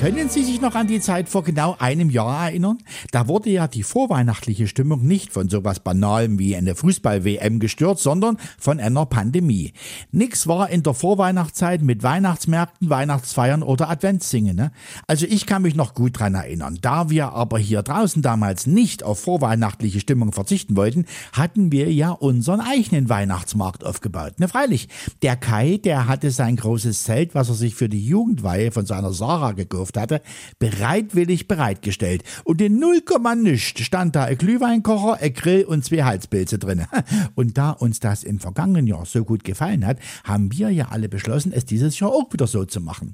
Können Sie sich noch an die Zeit vor genau einem Jahr erinnern? Da wurde ja die vorweihnachtliche Stimmung nicht von sowas Banalem wie eine Fußball-WM gestört, sondern von einer Pandemie. Nix war in der Vorweihnachtszeit mit Weihnachtsmärkten, Weihnachtsfeiern oder Adventssingen. Ne? Also ich kann mich noch gut dran erinnern. Da wir aber hier draußen damals nicht auf vorweihnachtliche Stimmung verzichten wollten, hatten wir ja unseren eigenen Weihnachtsmarkt aufgebaut. Ne, freilich, der Kai, der hatte sein großes Zelt, was er sich für die Jugendweihe von seiner Sarah gekauft gekauft hatte, bereitwillig bereitgestellt. Und in null Komma stand da ein Glühweinkocher, ein Grill und zwei Halspilze drin. Und da uns das im vergangenen Jahr so gut gefallen hat, haben wir ja alle beschlossen, es dieses Jahr auch wieder so zu machen.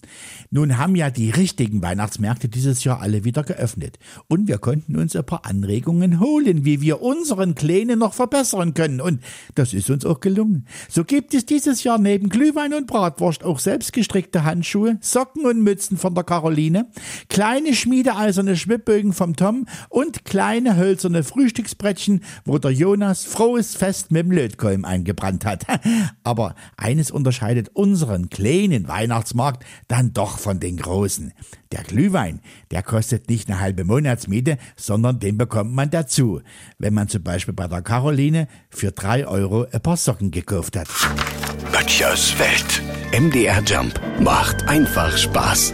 Nun haben ja die richtigen Weihnachtsmärkte dieses Jahr alle wieder geöffnet. Und wir konnten uns ein paar Anregungen holen, wie wir unseren Kleinen noch verbessern können. Und das ist uns auch gelungen. So gibt es dieses Jahr neben Glühwein und Bratwurst auch selbstgestrickte Handschuhe, Socken und Mützen von der Caroline Pauline, kleine schmiedeeiserne Schwibbögen vom Tom und kleine hölzerne Frühstücksbrettchen, wo der Jonas frohes Fest mit dem Lötkolben eingebrannt hat. Aber eines unterscheidet unseren kleinen Weihnachtsmarkt dann doch von den großen. Der Glühwein, der kostet nicht eine halbe Monatsmiete, sondern den bekommt man dazu, wenn man zum Beispiel bei der Caroline für drei Euro ein paar Socken gekauft hat. Böttchers Welt. MDR Jump macht einfach Spaß.